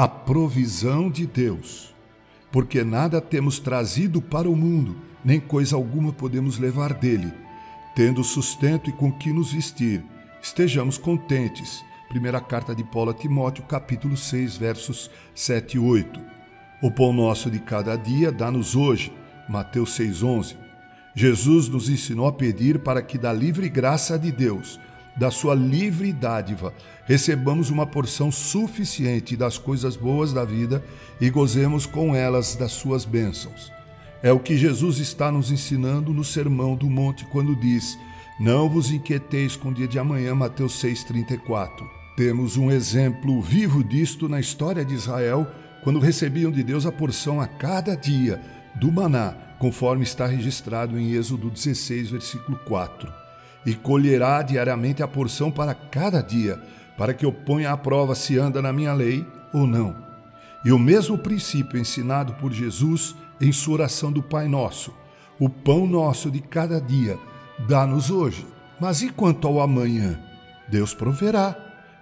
a provisão de Deus. Porque nada temos trazido para o mundo, nem coisa alguma podemos levar dele. Tendo sustento e com que nos vestir, estejamos contentes. Primeira carta de Paulo a Timóteo, capítulo 6, versos 7 e 8. O pão nosso de cada dia dá-nos hoje. Mateus 6:11. Jesus nos ensinou a pedir para que da livre graça de Deus da sua livre dádiva, recebamos uma porção suficiente das coisas boas da vida e gozemos com elas das suas bênçãos. É o que Jesus está nos ensinando no Sermão do Monte quando diz: Não vos inquieteis com o dia de amanhã, Mateus 6,34. Temos um exemplo vivo disto na história de Israel, quando recebiam de Deus a porção a cada dia do maná, conforme está registrado em Êxodo 16, versículo 4 e colherá diariamente a porção para cada dia, para que eu ponha à prova se anda na minha lei ou não. E o mesmo princípio ensinado por Jesus em sua oração do Pai Nosso: o pão nosso de cada dia, dá-nos hoje. Mas e quanto ao amanhã? Deus proverá.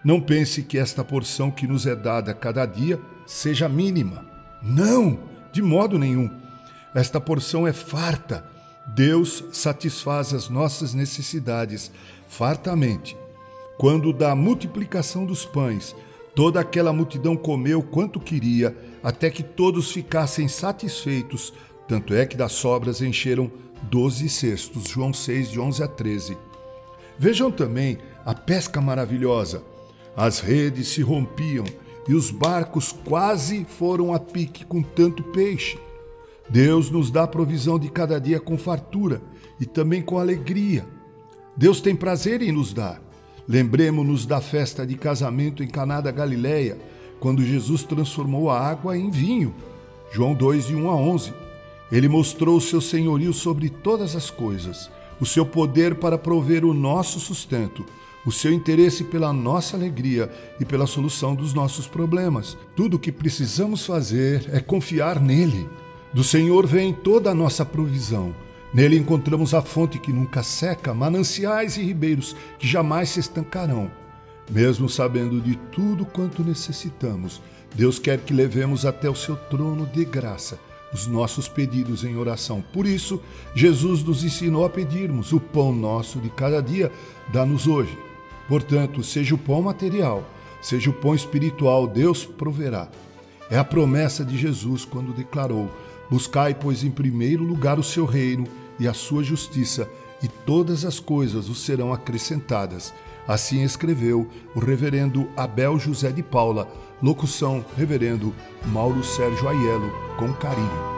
Não pense que esta porção que nos é dada cada dia seja mínima. Não, de modo nenhum. Esta porção é farta Deus satisfaz as nossas necessidades fartamente. Quando da multiplicação dos pães, toda aquela multidão comeu quanto queria, até que todos ficassem satisfeitos, tanto é que das sobras encheram doze cestos. João 6, de 11 a 13. Vejam também a pesca maravilhosa. As redes se rompiam e os barcos quase foram a pique com tanto peixe. Deus nos dá a provisão de cada dia com fartura e também com alegria. Deus tem prazer em nos dar. Lembremos-nos da festa de casamento em Caná da Galileia, quando Jesus transformou a água em vinho. João 2, de 1 a 11. Ele mostrou o seu senhorio sobre todas as coisas, o seu poder para prover o nosso sustento, o seu interesse pela nossa alegria e pela solução dos nossos problemas. Tudo o que precisamos fazer é confiar nele. Do Senhor vem toda a nossa provisão. Nele encontramos a fonte que nunca seca, mananciais e ribeiros que jamais se estancarão. Mesmo sabendo de tudo quanto necessitamos, Deus quer que levemos até o seu trono de graça os nossos pedidos em oração. Por isso, Jesus nos ensinou a pedirmos: o pão nosso de cada dia, dá-nos hoje. Portanto, seja o pão material, seja o pão espiritual, Deus proverá. É a promessa de Jesus quando declarou: Buscai, pois, em primeiro lugar o seu reino e a sua justiça, e todas as coisas vos serão acrescentadas. Assim escreveu o reverendo Abel José de Paula, locução reverendo Mauro Sérgio Aiello, com carinho.